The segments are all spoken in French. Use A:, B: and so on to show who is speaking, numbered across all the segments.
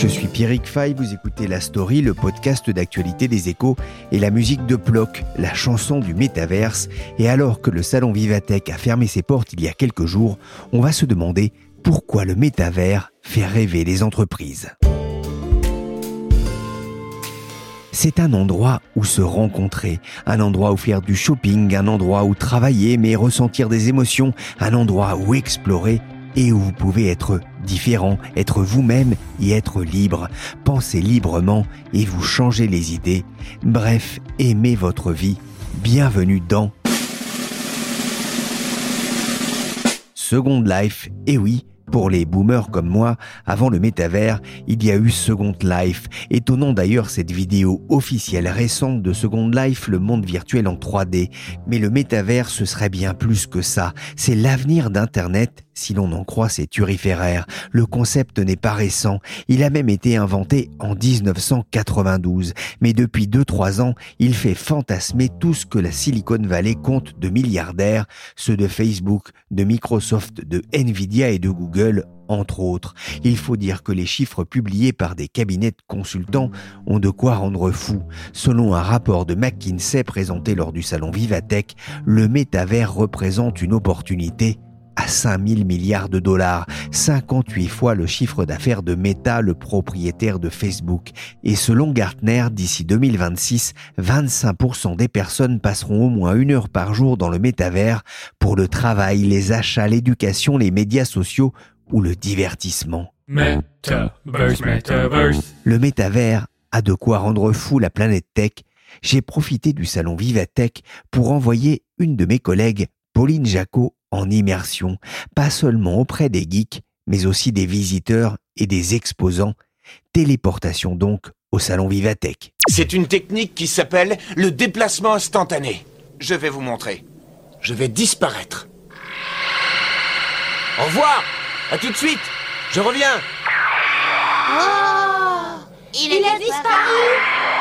A: Je suis Pierrick Fay, vous écoutez La Story, le podcast d'actualité des échos et la musique de Ploc, la chanson du métaverse. Et alors que le salon Vivatech a fermé ses portes il y a quelques jours, on va se demander pourquoi le métavers fait rêver les entreprises. C'est un endroit où se rencontrer, un endroit où faire du shopping, un endroit où travailler mais ressentir des émotions, un endroit où explorer et où vous pouvez être différent, être vous-même et être libre. Pensez librement et vous changez les idées. Bref, aimez votre vie. Bienvenue dans Second Life. Et oui, pour les boomers comme moi, avant le métavers, il y a eu Second Life. Étonnant d'ailleurs cette vidéo officielle récente de Second Life, le monde virtuel en 3D. Mais le métavers, ce serait bien plus que ça. C'est l'avenir d'Internet si l'on en croit ces turiféraires. Le concept n'est pas récent. Il a même été inventé en 1992. Mais depuis 2-3 ans, il fait fantasmer tout ce que la Silicon Valley compte de milliardaires, ceux de Facebook, de Microsoft, de Nvidia et de Google, entre autres. Il faut dire que les chiffres publiés par des cabinets de consultants ont de quoi rendre fou. Selon un rapport de McKinsey présenté lors du salon Vivatech, le métavers représente une opportunité à 5 000 milliards de dollars, 58 fois le chiffre d'affaires de Meta, le propriétaire de Facebook. Et selon Gartner, d'ici 2026, 25% des personnes passeront au moins une heure par jour dans le métavers pour le travail, les achats, l'éducation, les médias sociaux ou le divertissement.
B: Metaverse, metaverse.
A: Le métavers a de quoi rendre fou la planète tech. J'ai profité du salon Vivatech pour envoyer une de mes collègues, Pauline Jacot, en immersion, pas seulement auprès des geeks, mais aussi des visiteurs et des exposants. Téléportation donc au salon Vivatech.
C: C'est une technique qui s'appelle le déplacement instantané. Je vais vous montrer. Je vais disparaître. Au revoir À tout de suite Je reviens
D: Il, a disparu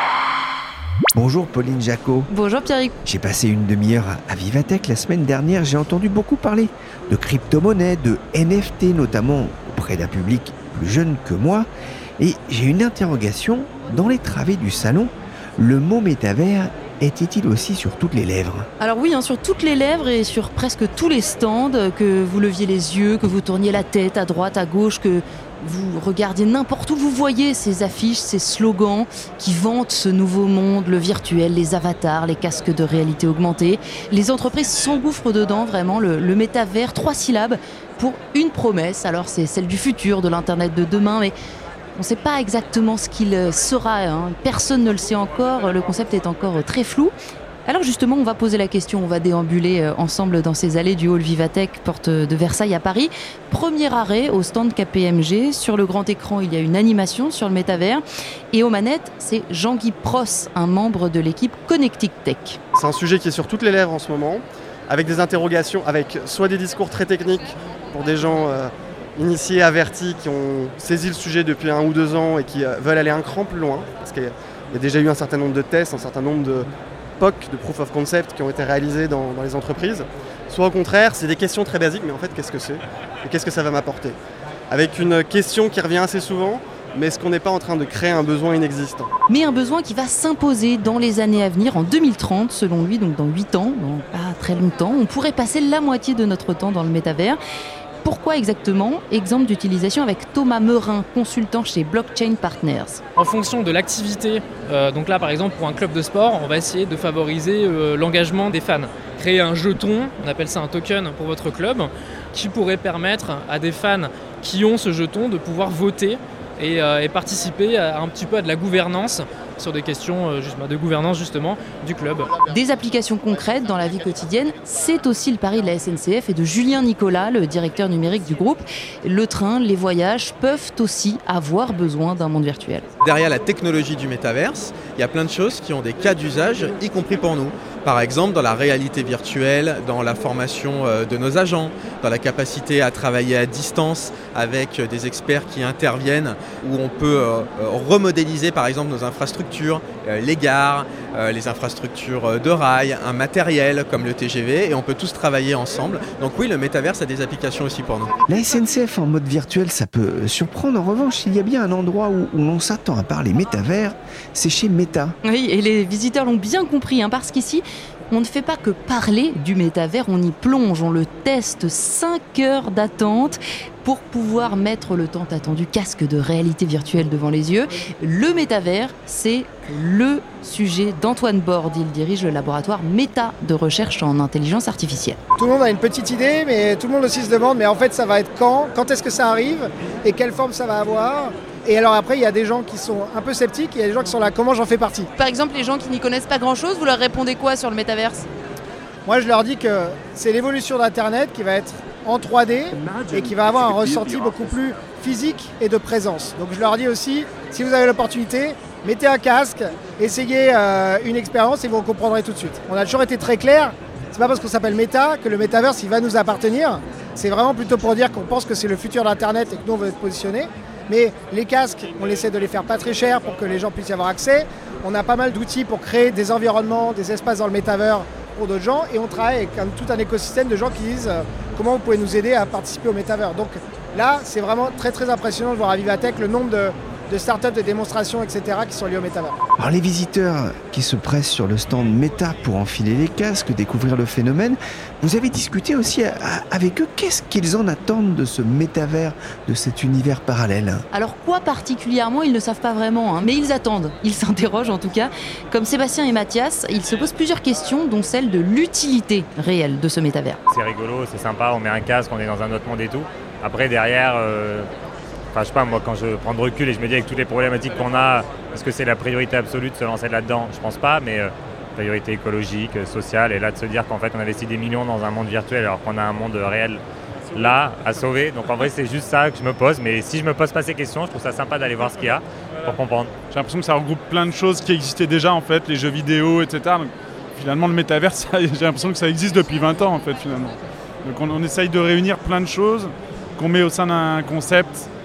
A: Bonjour Pauline Jacot.
E: Bonjour Pierrick.
A: J'ai passé une demi-heure à Vivatech la semaine dernière. J'ai entendu beaucoup parler de crypto-monnaies, de NFT notamment auprès d'un public plus jeune que moi. Et j'ai une interrogation. Dans les travées du salon, le mot métavers était-il aussi sur toutes les lèvres?
E: Alors oui, hein, sur toutes les lèvres et sur presque tous les stands, que vous leviez les yeux, que vous tourniez la tête à droite, à gauche, que vous regardiez n'importe où, vous voyez ces affiches, ces slogans qui vantent ce nouveau monde, le virtuel, les avatars, les casques de réalité augmentée. Les entreprises s'engouffrent dedans, vraiment, le, métavers, trois syllabes pour une promesse. Alors c'est celle du futur, de l'Internet de demain, mais on ne sait pas exactement ce qu'il sera. hein. Personne ne le sait encore. Le concept est encore très flou. Alors justement, on va poser la question, on va déambuler euh, ensemble dans ces allées du hall Vivatech, porte de Versailles à Paris. Premier arrêt au stand KPMG. Sur le grand écran, il y a une animation sur le métavers. Et aux manettes, c'est Jean-Guy Pross, un membre de l'équipe Connectic Tech.
F: C'est un sujet qui est sur toutes les lèvres en ce moment, avec des interrogations, avec soit des discours très techniques pour des gens euh, initiés, avertis, qui ont saisi le sujet depuis un ou deux ans et qui euh, veulent aller un cran plus loin, parce qu'il y a- il y a déjà eu un certain nombre de tests, un certain nombre de POC, de Proof of Concept, qui ont été réalisés dans, dans les entreprises. Soit au contraire, c'est des questions très basiques, mais en fait, qu'est-ce que c'est Et qu'est-ce que ça va m'apporter Avec une question qui revient assez souvent, mais est-ce qu'on n'est pas en train de créer un besoin inexistant
E: Mais un besoin qui va s'imposer dans les années à venir, en 2030, selon lui, donc dans 8 ans, dans pas très longtemps. On pourrait passer la moitié de notre temps dans le métavers. Pourquoi exactement Exemple d'utilisation avec Thomas Meurin, consultant chez Blockchain Partners.
G: En fonction de l'activité, euh, donc là par exemple pour un club de sport, on va essayer de favoriser euh, l'engagement des fans. Créer un jeton, on appelle ça un token pour votre club, qui pourrait permettre à des fans qui ont ce jeton de pouvoir voter et, euh, participer un petit peu à de la gouvernance sur des questions euh, juste- de gouvernance justement du club.
E: Des applications concrètes dans la vie quotidienne, c'est aussi le pari de la SNCF et de Julien Nicolas, le directeur numérique du groupe. Le train, les voyages peuvent aussi avoir besoin d'un monde virtuel.
H: Derrière la technologie du métaverse, il y a plein de choses qui ont des cas d'usage, y compris pour nous. Par exemple, dans la réalité virtuelle, dans la formation euh, de nos agents, dans la capacité à travailler à distance avec euh, des experts qui interviennent, où on peut euh, remodéliser par exemple nos infrastructures, les gares, les infrastructures de rail, un matériel comme le TGV, et on peut tous travailler ensemble. Donc oui, le métaverse a des applications aussi pour nous.
A: La SNCF en mode virtuel, ça peut surprendre. En revanche, il y a bien un endroit où, où l'on s'attend à parler métavers, c'est chez Meta.
E: Oui, et les visiteurs l'ont bien compris, hein, parce qu'ici, on ne fait pas que parler du métavers, on y plonge, on le teste, 5 heures d'attente pour pouvoir mettre le tant attendu casque de réalité virtuelle devant les yeux. Le métavers, c'est le sujet d'Antoine Borde. Il dirige le laboratoire Méta de recherche en intelligence artificielle.
I: Tout le monde a une petite idée, mais tout le monde aussi se demande, mais en fait, ça va être quand? Quand est-ce que ça arrive? Et quelle forme ça va avoir? Et alors après, il y a des gens qui sont un peu sceptiques, il y a des gens qui sont là, comment j'en fais partie
E: Par exemple, les gens qui n'y connaissent pas grand-chose, vous leur répondez quoi sur le métaverse?
I: Moi, je leur dis que c'est l'évolution d'Internet qui va être en 3D et qui va avoir un ressenti beaucoup plus physique et de présence. Donc je leur dis aussi, si vous avez l'opportunité, mettez un casque, essayez euh, une expérience et vous comprendrez tout de suite. On a toujours été très clair, c'est pas parce qu'on s'appelle Meta que le métaverse il va nous appartenir. C'est vraiment plutôt pour dire qu'on pense que c'est le futur d'Internet et que nous on veut être positionnés. Mais les casques, on essaie de les faire pas très chers pour que les gens puissent y avoir accès. On a pas mal d'outils pour créer des environnements, des espaces dans le métavers pour d'autres gens et on travaille avec tout un écosystème de gens qui disent euh, comment vous pouvez nous aider à participer au métavers. Donc là, c'est vraiment très très impressionnant de voir à Vivatech le nombre de, de startups, de démonstrations, etc. qui sont liées au métavers.
A: Alors les visiteurs qui se pressent sur le stand Meta pour enfiler les casques, découvrir le phénomène, vous avez discuté aussi avec eux qu'est-ce qu'ils en attendent de ce métavers, de cet univers parallèle?
E: Alors quoi particulièrement, ils ne savent pas vraiment, hein, mais ils attendent, ils s'interrogent en tout cas. Comme Sébastien et Mathias, ils se posent plusieurs questions, dont celle de l'utilité réelle de ce métavers.
J: C'est rigolo, c'est sympa, on met un casque, on est dans un autre monde et tout. Après, derrière, euh, enfin, je sais pas, moi, quand je prends de recul et je me dis avec toutes les problématiques qu'on a, est-ce que c'est la priorité absolue de se lancer là-dedans? Je pense pas, mais euh, priorité écologique, euh, sociale, et là de se dire qu'en fait, on investit des millions dans un monde virtuel alors qu'on a un monde réel là à sauver. Donc en vrai, c'est juste ça que je me pose. Mais si je me pose pas ces questions, je trouve ça sympa d'aller voir ce qu'il y a pour comprendre.
K: J'ai l'impression que ça regroupe plein de choses qui existaient déjà en fait, les jeux vidéo, etc. Finalement, le métavers, j'ai l'impression que ça existe depuis 20 ans en fait finalement. Donc on, essaye de réunir plein de choses qu'on met au sein d'un concept euh,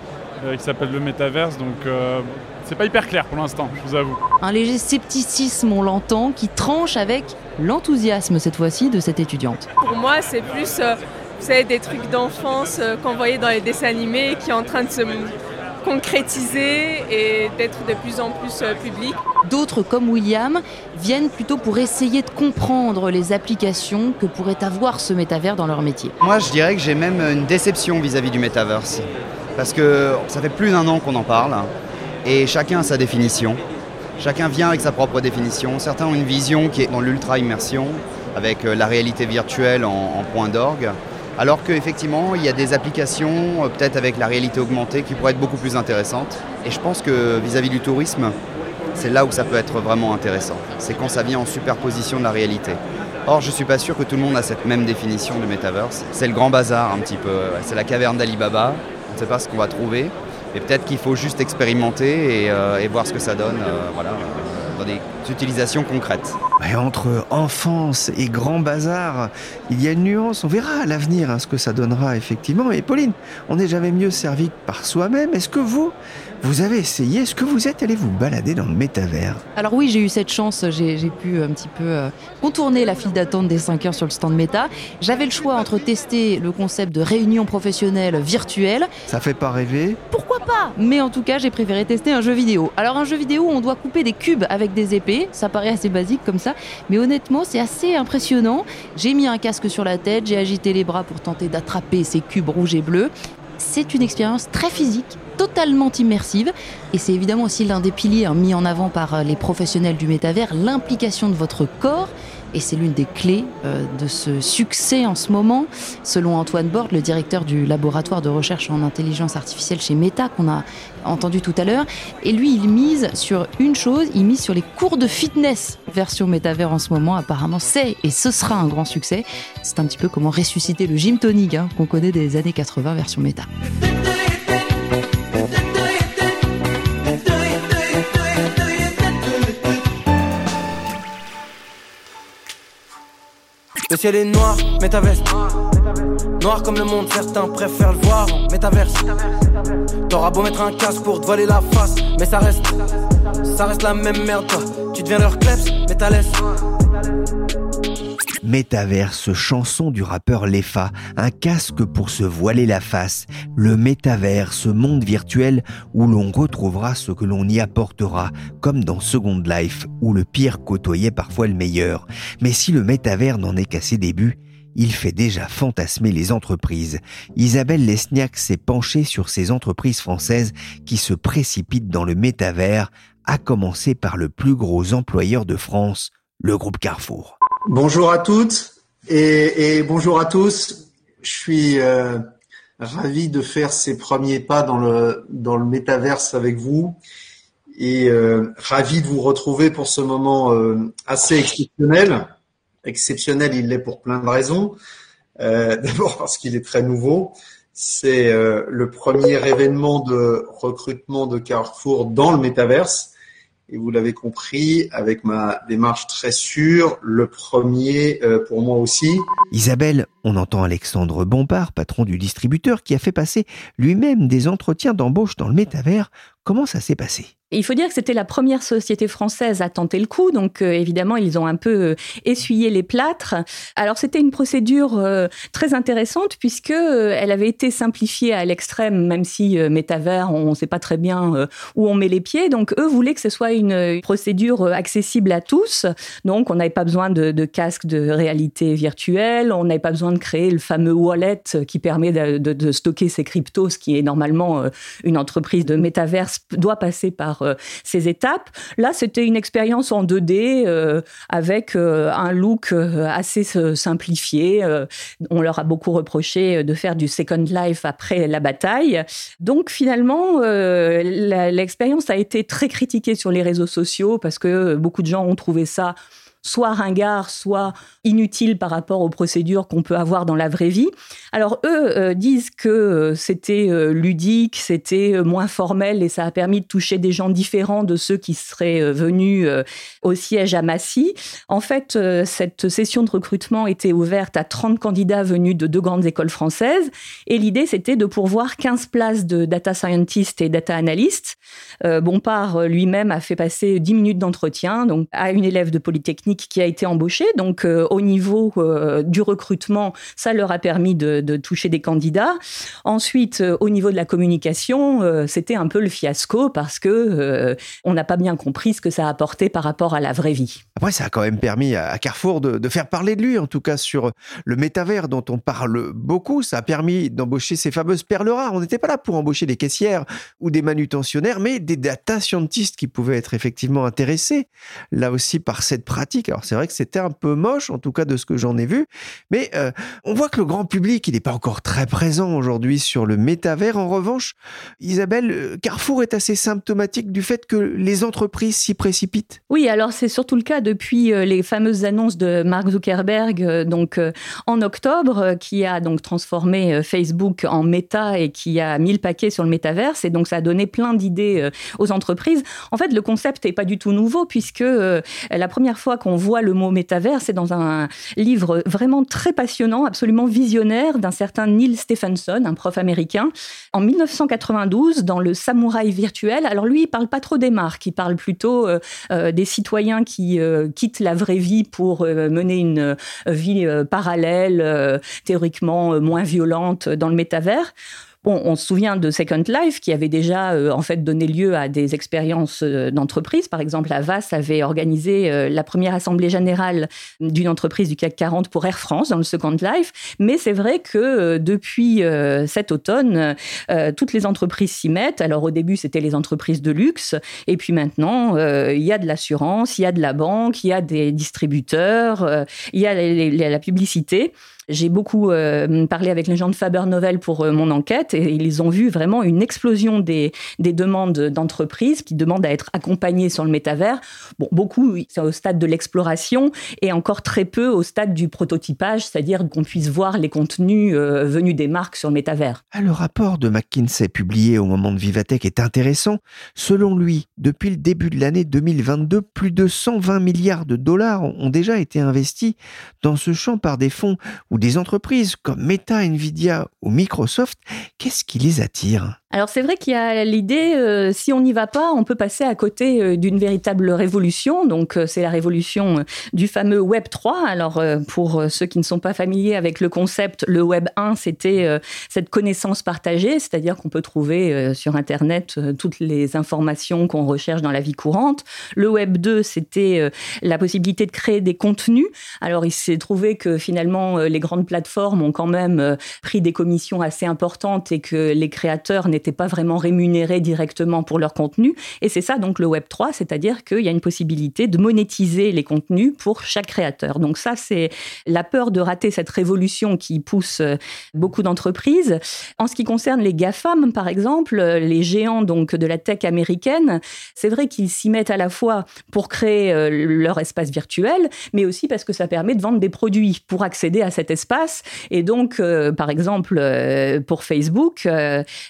K: qui s'appelle le métaverse. Donc euh, c'est pas hyper clair pour l'instant, je vous avoue.
E: Un léger scepticisme, on l'entend, qui tranche avec l'enthousiasme cette fois-ci de cette étudiante.
L: Pour moi, c'est plus euh, vous savez, des trucs d'enfance euh, qu'on voyait dans les dessins animés qui est en train de se concrétiser et d'être de plus en plus euh, public.
E: D'autres, comme William, viennent plutôt pour essayer de comprendre les applications que pourrait avoir ce métavers dans leur métier.
M: Moi, je dirais que j'ai même une déception vis-à-vis du metaverse. Parce que ça fait plus d'un an qu'on en parle et chacun a sa définition. Chacun vient avec sa propre définition. Certains ont une vision qui est dans l'ultra-immersion, avec euh, la réalité virtuelle en, point d'orgue. Alors qu'effectivement, il y a des applications, euh, peut-être avec la réalité augmentée, qui pourraient être beaucoup plus intéressantes. Et je pense que vis-à-vis du tourisme, c'est là où ça peut être vraiment intéressant. C'est quand ça vient en superposition de la réalité. Or, je ne suis pas sûr que tout le monde a cette même définition de metaverse. C'est le grand bazar un petit peu. C'est la caverne d'Alibaba. On ne sait pas ce qu'on va trouver. Et peut-être qu'il faut juste expérimenter et, euh, voir ce que ça donne euh, voilà, euh, dans des utilisations concrètes.
A: Et entre enfance et grand bazar, il y a une nuance. On verra à l'avenir hein, ce que ça donnera effectivement. Et Pauline, on n'est jamais mieux servi que par soi-même. Est-ce que vous, Vous avez essayé, est-ce que vous êtes allé vous balader dans le métavers
E: Alors oui, j'ai eu cette chance, j'ai pu un petit peu euh, contourner la file d'attente des 5 heures sur le stand Meta. J'avais le choix entre tester le concept de réunion professionnelle virtuelle.
A: Ça fait pas rêver
E: Pourquoi pas? Mais en tout cas, j'ai préféré tester un jeu vidéo. Alors un jeu vidéo où on doit couper des cubes avec des épées, ça paraît assez basique comme ça, mais honnêtement, c'est assez impressionnant. J'ai mis un casque sur la tête, j'ai agité les bras pour tenter d'attraper ces cubes rouges et bleus. C'est une expérience très physique, totalement immersive. Et c'est évidemment aussi l'un des piliers hein, mis en avant par euh, les professionnels du métavers, l'implication de votre corps. Et c'est l'une des clés euh, de ce succès en ce moment, selon Antoine Borde, le directeur du laboratoire de recherche en intelligence artificielle chez Meta, qu'on a entendu tout à l'heure. Et lui, il mise sur une chose, il mise sur les cours de fitness version métavers en ce moment. Apparemment, c'est et ce sera un grand succès. C'est un petit peu comment ressusciter le gym tonic hein, qu'on connaît des années 80 version méta.
N: Ciel est noir, métaverse. Noir comme le monde, certains préfèrent le voir en métaverse. T'auras beau mettre un casque pour te voiler la face, mais ça reste, ça reste la même merde, toi. Tu deviens leur kleps, mais t'as laisse.
A: Métaverse, chanson du rappeur Lefa, un casque pour se voiler la face, le métaverse, monde virtuel où l'on retrouvera ce que l'on y apportera, comme dans Second Life, où le pire côtoyait parfois le meilleur. Mais si le métavers n'en est qu'à ses débuts, il fait déjà fantasmer les entreprises. Isabelle Lesniak s'est penchée sur ces entreprises françaises qui se précipitent dans le métavers, à commencer par le plus gros employeur de France, le groupe Carrefour.
O: Bonjour à toutes et, bonjour à tous. Je suis euh, ravi de faire ces premiers pas dans le dans le métaverse avec vous et euh, ravi de vous retrouver pour ce moment euh, assez exceptionnel. Exceptionnel, il l'est pour plein de raisons. Euh, D'abord parce qu'il est très nouveau. C'est le premier événement de recrutement de Carrefour dans le métaverse et vous l'avez compris, avec ma démarche très sûre, le premier euh, pour moi aussi.
A: Isabelle, on entend Alexandre Bompard, patron du distributeur, qui a fait passer lui-même des entretiens d'embauche dans le métavers. Comment ça s'est passé?
P: Il faut dire que c'était la première société française à tenter le coup, donc euh, évidemment ils ont un peu euh, essuyé les plâtres. Alors c'était une procédure euh, très intéressante puisque elle avait été simplifiée à l'extrême, même si métavers on ne sait pas très bien où on met les pieds. Donc eux voulaient que ce soit une, procédure accessible à tous. Donc on n'avait pas besoin de, de, casque de réalité virtuelle, on n'avait pas besoin de créer le fameux wallet qui permet de, stocker ses cryptos, ce qui est normalement une entreprise de doit passer par euh, ces étapes. Là, c'était une expérience en 2D euh, avec euh, un look assez simplifié. on leur a beaucoup reproché de faire du Second Life après la bataille. Donc finalement, l'expérience a été très critiquée sur les réseaux sociaux parce que beaucoup de gens ont trouvé ça soit ringard, soit inutile par rapport aux procédures qu'on peut avoir dans la vraie vie. Alors eux euh, disent que euh, c'était euh, ludique, c'était moins formel et ça a permis de toucher des gens différents de ceux qui seraient venus au siège à Massy. En fait, cette session de recrutement était ouverte à 30 candidats venus de deux grandes écoles françaises et l'idée c'était de pourvoir 15 places de data scientist et data analyst. Bompard lui-même a fait passer 10 minutes d'entretien donc à une élève de Polytechnique qui a été embauché. Donc, euh, au niveau euh, du recrutement, ça leur a permis de, toucher des candidats. Ensuite, euh, au niveau de la communication, c'était un peu le fiasco parce que on n'a pas bien compris ce que ça a apporté par rapport à la vraie vie.
A: Après, ça a quand même permis à Carrefour de, faire parler de lui, en tout cas sur le métavers dont on parle beaucoup. Ça a permis d'embaucher ces fameuses perles rares. On n'était pas là pour embaucher des caissières ou des manutentionnaires, mais des data scientists qui pouvaient être effectivement intéressés, là aussi, par cette pratique alors c'est vrai que c'était un peu moche, en tout cas de ce que j'en ai vu, mais euh, on voit que le grand public, il n'est pas encore très présent aujourd'hui sur le métavers. En revanche, Isabelle, euh, Carrefour est assez symptomatique du fait que les entreprises s'y précipitent.
P: Oui, alors c'est surtout le cas depuis euh, les fameuses annonces de Mark Zuckerberg, donc en octobre, qui a donc transformé Facebook en méta et qui a mis le paquet sur le métaverse, et donc ça a donné plein d'idées aux entreprises. En fait, le concept n'est pas du tout nouveau puisque la première fois qu'on on voit le mot métavers, c'est dans un livre vraiment très passionnant, absolument visionnaire d'un certain Neil Stephenson, un prof américain, en 1992 dans le Samouraï virtuel. Alors lui, il parle pas trop des marques, il parle plutôt euh, euh, des citoyens qui euh, quittent la vraie vie pour mener une vie parallèle, théoriquement moins violente dans le métavers on se souvient de Second Life qui avait déjà euh, en fait donné lieu à des expériences euh, d'entreprise. Par exemple, Avas avait organisé euh, la première assemblée générale d'une entreprise du CAC 40 pour Air France dans le Second Life. Mais c'est vrai que depuis cet automne, toutes les entreprises s'y mettent. Alors au début, c'était les entreprises de luxe, et puis maintenant, il y a de l'assurance, il y a de la banque, il y a des distributeurs, il y a la publicité. J'ai beaucoup euh, parlé avec les gens de Faber Novel pour euh, mon enquête et ils ont vu vraiment une explosion des, des demandes d'entreprises qui demandent à être accompagnées sur le métavers. Bon, beaucoup, c'est au stade de l'exploration et encore très peu au stade du prototypage, c'est-à-dire qu'on puisse voir les contenus euh, venus des marques sur le métavers.
A: Ah, le rapport de McKinsey publié au moment de Vivatech est intéressant. Selon lui, depuis le début de l'année 2022, plus de 120 milliards de dollars ont déjà été investis dans ce champ par des fonds ou des entreprises comme Meta, Nvidia ou Microsoft, qu'est-ce qui les attire?
P: Alors c'est vrai qu'il y a l'idée, euh, si on n'y va pas, on peut passer à côté euh, d'une véritable révolution. Donc euh, c'est la révolution du fameux Web 3. Alors pour ceux qui ne sont pas familiers avec le concept, le Web 1, c'était cette connaissance partagée, c'est-à-dire qu'on peut trouver sur Internet toutes les informations qu'on recherche dans la vie courante. Le Web 2, c'était la possibilité de créer des contenus. Alors il s'est trouvé que finalement les grandes plateformes ont quand même pris des commissions assez importantes et que les créateurs n'étaient pas vraiment rémunérés directement pour leur contenu. Et c'est ça donc le Web 3, c'est-à-dire qu'il y a une possibilité de monétiser les contenus pour chaque créateur. Donc ça, c'est la peur de rater cette révolution qui pousse euh, beaucoup d'entreprises. En ce qui concerne les GAFAM, par exemple, les géants donc de la tech américaine, c'est vrai qu'ils s'y mettent à la fois pour créer euh, leur espace virtuel, mais aussi parce que ça permet de vendre des produits pour accéder à cet espace. Et donc, euh, par exemple, pour Facebook,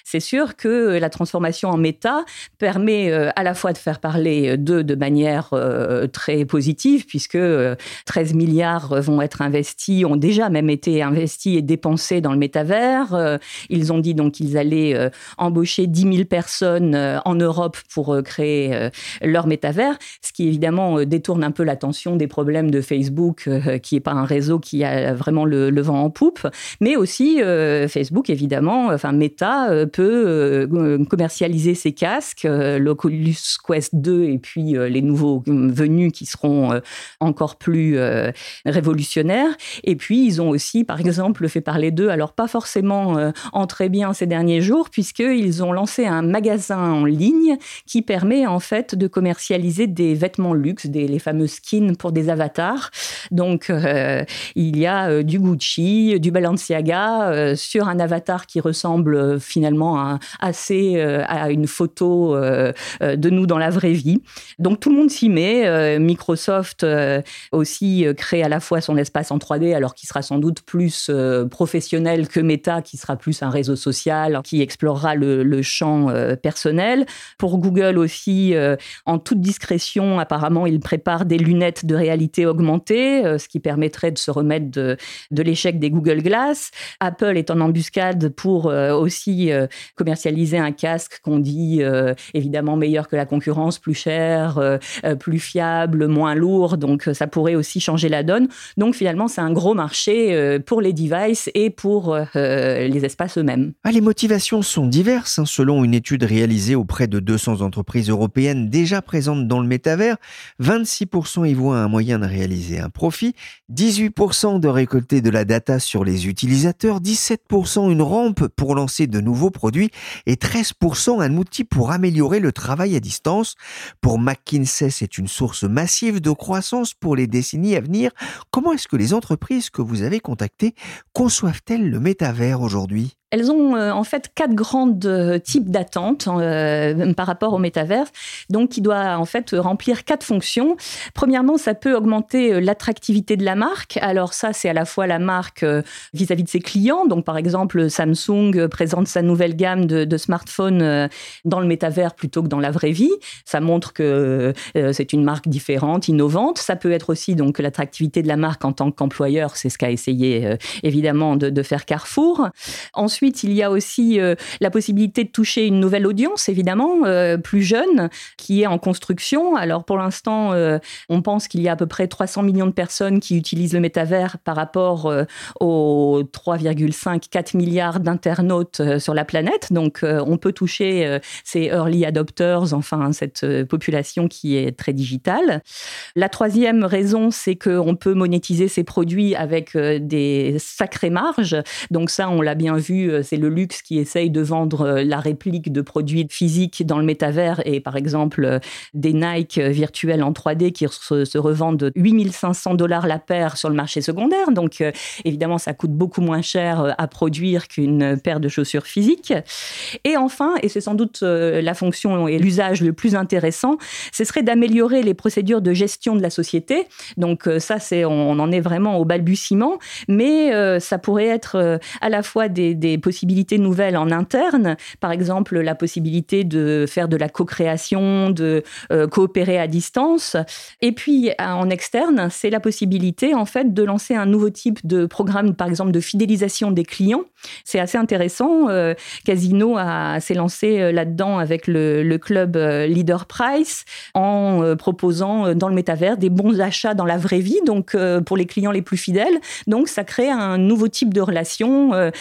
P: c'est sûr que la transformation en méta permet euh, à la fois de faire parler d'eux de manière euh, très positive, puisque 13 euh, milliards vont être investis, ont déjà même été investis et dépensés dans le métavers. Ils ont dit donc qu'ils allaient embaucher 10 000 personnes en Europe pour créer leur métavers, ce qui évidemment détourne un peu l'attention des problèmes de Facebook, qui n'est pas un réseau qui a vraiment le, le, vent en poupe, mais aussi Facebook, évidemment, enfin Meta peut euh, commercialiser ces casques, euh, l'Oculus Quest 2 et puis euh, les nouveaux venus qui seront encore plus révolutionnaires. Et puis, ils ont aussi, par exemple, fait parler d'eux, alors pas forcément en très bien ces derniers jours, puisqu'ils ont lancé un magasin en ligne qui permet en fait de commercialiser des vêtements luxe, des, les fameux skins pour des avatars. Donc, il y a du Gucci, du Balenciaga sur un avatar qui ressemble finalement à, assez euh, à une photo euh, euh, de nous dans la vraie vie. Donc tout le monde s'y met. Microsoft aussi crée à la fois son espace en 3D, alors qu'il sera sans doute plus professionnel que Meta, qui sera plus un réseau social, qui explorera le, champ personnel. Pour Google aussi, en toute discrétion, apparemment, il prépare des lunettes de réalité augmentée, ce qui permettrait de se remettre de, de l'échec des Google Glass. Apple est en embuscade pour aussi commercialiser un casque qu'on dit euh, évidemment meilleur que la concurrence, plus cher, euh, euh, plus fiable, moins lourd. Donc ça pourrait aussi changer la donne. Donc finalement, c'est un gros marché pour les devices et pour les espaces eux-mêmes.
A: Ah, les motivations sont diverses. Hein. Selon une étude réalisée auprès de 200 entreprises européennes déjà présentes dans le métavers, 26% y voient un moyen de réaliser un profit, 18% de récolter de la data sur les utilisateurs, 17% une rampe pour lancer de nouveaux produits et 13% un outil pour améliorer le travail à distance. Pour McKinsey, c'est une source massive de croissance pour les décennies à venir. Comment est-ce que les entreprises que vous avez contactées conçoivent-elles le métavers aujourd'hui?
P: Elles ont en fait quatre grandes types d'attentes par rapport au métaverse, donc qui doit en fait remplir quatre fonctions. Premièrement, ça peut augmenter l'attractivité de la marque. Alors ça, c'est à la fois la marque vis-à-vis de ses clients. Donc par exemple, Samsung présente sa nouvelle gamme de, de smartphones dans le métavers plutôt que dans la vraie vie. Ça montre que c'est une marque différente, innovante. Ça peut être aussi donc l'attractivité de la marque en tant qu'employeur, c'est ce qu'a essayé euh, évidemment de, faire Carrefour. Ensuite, il y a aussi euh, la possibilité de toucher une nouvelle audience, évidemment, euh, plus jeune, qui est en construction. Alors pour l'instant, on pense qu'il y a à peu près 300 millions de personnes qui utilisent le métavers par rapport aux 3,5-4 milliards d'internautes sur la planète. Donc on peut toucher ces early adopters, enfin cette population qui est très digitale. La troisième raison, c'est qu'on peut monétiser ces produits avec euh, des sacrées marges. Donc ça, on l'a bien vu, euh, c'est le luxe qui essaye de vendre euh, la réplique de produits physiques dans le métavers et par exemple des Nike virtuels en 3D qui se, revendent 8500 dollars la paire sur le marché secondaire. Donc évidemment, ça coûte beaucoup moins cher à produire qu'une paire de chaussures physiques. Et enfin, et c'est sans doute la fonction et l'usage le plus intéressant, ce serait d'améliorer les procédures de gestion de la société. Donc euh, ça, c'est on, en est vraiment au balbutiement, mais euh, ça pourrait être euh, à la fois des, possibilités nouvelles en interne, par exemple la possibilité de faire de la co-création, de coopérer à distance, et puis en externe, c'est la possibilité en fait de lancer un nouveau type de programme, par exemple de fidélisation des clients. C'est assez intéressant. Casino s'est lancé là-dedans avec le, club Leader Price en proposant dans le métavers des bons achats dans la vraie vie, donc euh, pour les clients les plus fidèles. Donc ça crée un nouveau type de relation euh,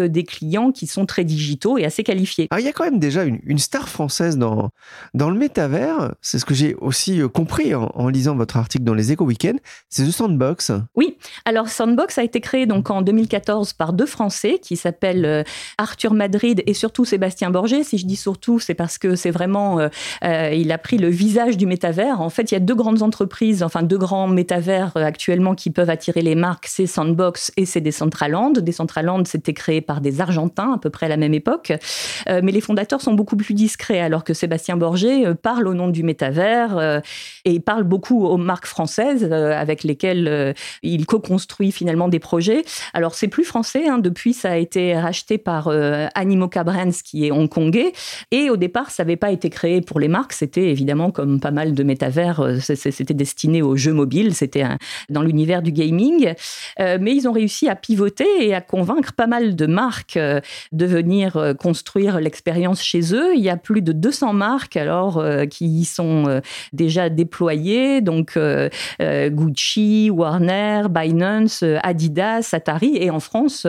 P: avec euh, des clients qui sont très digitaux et assez qualifiés.
A: il y a quand même déjà une, star française dans, dans le métavers, c'est ce que j'ai aussi compris en, lisant votre article dans les Éco Weekends, c'est The Sandbox.
P: Oui, alors Sandbox a été créé donc en 2014 par deux Français qui s'appellent Arthur Madrid et surtout Sébastien Borget. Si je dis surtout, c'est parce que c'est vraiment, il a pris le visage du métavers. En fait, il y a deux grandes entreprises, enfin deux grands métavers euh, actuellement qui peuvent attirer les marques, c'est Sandbox et c'est Decentraland. Decentraland, c'était créé par des Argentins à peu près à la même époque, euh, mais les fondateurs sont beaucoup plus discrets, alors que Sébastien Borget euh, parle au nom du métavers et il parle beaucoup aux marques françaises avec lesquelles il co-construit finalement des projets. Alors c'est plus français, hein, depuis ça a été racheté par Animoca Brands qui est hongkongais, et au départ ça n'avait pas été créé pour les marques, c'était évidemment comme pas mal de métavers, c'était destiné aux jeux mobiles, c'était dans l'univers du gaming. Euh, mais ils ont réussi à pivoter et à convaincre pas mal de marques euh, de venir euh, construire l'expérience chez eux. Il y a plus de 200 marques alors qui y sont déjà déployées, donc Gucci, Warner, Binance, Adidas, Atari et en France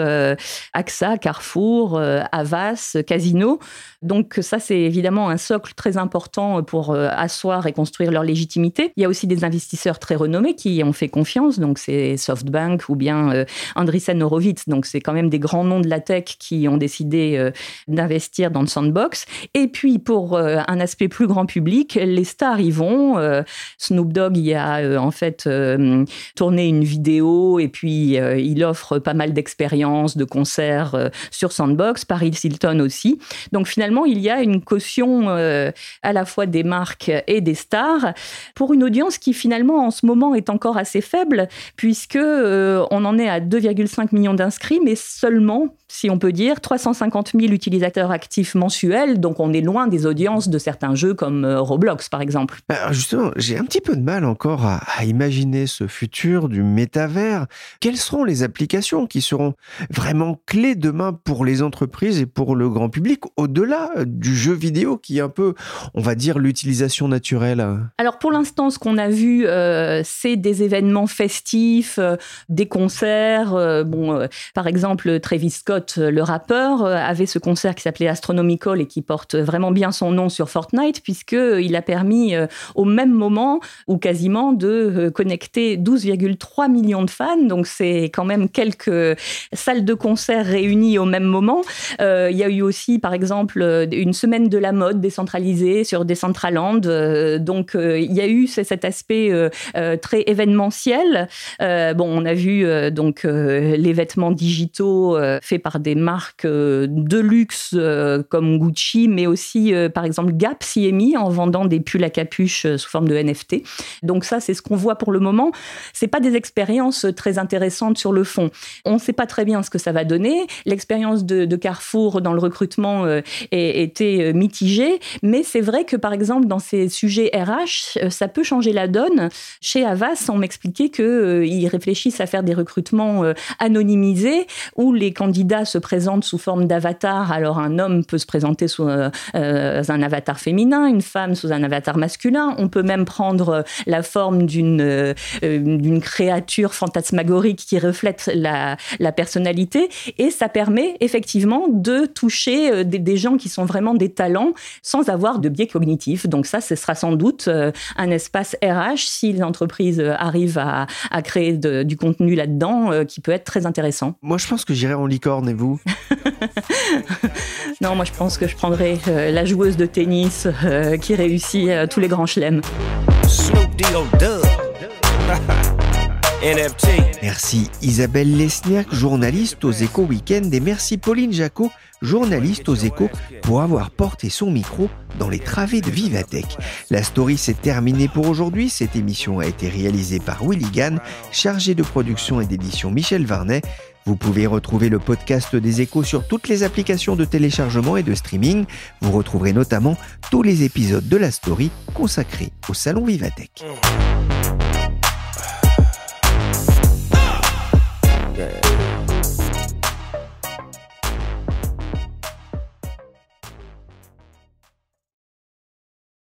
P: AXA, Carrefour, Avas, Casino. Donc ça c'est évidemment un socle très important pour asseoir et construire leur légitimité. Il y a aussi des investisseurs très renommés qui ont fait confiance, donc c'est SoftBank ou bien euh, Andreessen Horowitz, donc c'est quand même des grands noms de la tech qui ont décidé euh, d'investir dans le sandbox. Et puis pour euh, un aspect plus grand public, les stars y vont. Snoop Dogg y a en fait tourné une vidéo et puis il offre pas mal d'expériences, de concerts sur Sandbox, Paris Hilton aussi. Donc finalement, il y a une caution à la fois des marques et des stars pour une audience qui finalement en ce moment est encore assez faible, puisque euh, on en est à 2,5 millions d'inscrits, mais seulement si on peut dire, 350 000 utilisateurs actifs mensuels, donc on est loin des audiences de certains jeux comme euh, Roblox par exemple.
A: Alors justement, j'ai un petit peu de mal encore à, imaginer ce futur du métavers. Quelles seront les applications qui seront vraiment clés demain pour les entreprises et pour le grand public, au-delà euh, du jeu vidéo qui est un peu, on va dire, l'utilisation naturelle?
P: Alors pour l'instant, ce qu'on a vu, euh, c'est des événements festifs, des concerts. bon, par exemple, Travis Scott le rappeur, euh, avait ce concert qui s'appelait Astronomical et qui porte vraiment bien son nom sur Fortnite, puisqu'il a permis euh, au même moment, ou quasiment, de euh, connecter 12,3 millions de fans. Donc c'est quand même quelques salles de concert réunies au même moment. il y a eu aussi, par exemple, une semaine de la mode décentralisée sur Decentraland. donc il y a eu cet aspect très événementiel. bon, on a vu donc les vêtements digitaux faits par des marques de luxe comme Gucci, mais aussi par exemple Gap s'y est mis en vendant des pulls à capuche sous forme de NFT. Donc ça, c'est ce qu'on voit pour le moment. C'est pas des expériences très intéressantes sur le fond. On ne sait pas très bien ce que ça va donner. L'expérience de, Carrefour dans le recrutement était mitigée, mais c'est vrai que par exemple dans ces sujets RH, ça peut changer la donne. Chez Avas, on m'expliquait qu'ils réfléchissent à faire des recrutements anonymisés où les candidats se présentent sous forme d'avatar. Alors un homme peut se présenter sous un avatar féminin, une femme sous un avatar masculin. On peut même prendre la forme d'une euh, créature fantasmagorique qui reflète la, la, personnalité. Et ça permet effectivement de toucher euh, des, gens qui sont vraiment des talents sans avoir de biais cognitifs. Donc ça, ce sera sans doute euh, un espace RH si les entreprises arrivent à, à créer du contenu là-dedans qui peut être très intéressant.
A: Moi, je pense que j'irai en licorne vous
P: Non, moi, je pense que je prendrai la joueuse de tennis qui réussit tous les grands chelems.
A: Merci Isabelle Lesniak, journaliste aux Échos Weekend, et merci Pauline Jacot, journaliste aux Échos, pour avoir porté son micro dans les travées de Vivatech. La story s'est terminée pour aujourd'hui. Cette émission a été réalisée par Willy Gann, chargé de production et d'édition Michel Varnet. Vous pouvez retrouver le podcast des échos sur toutes les applications de téléchargement et de streaming. Vous retrouverez notamment tous les épisodes de la story consacrés au Salon Vivatech.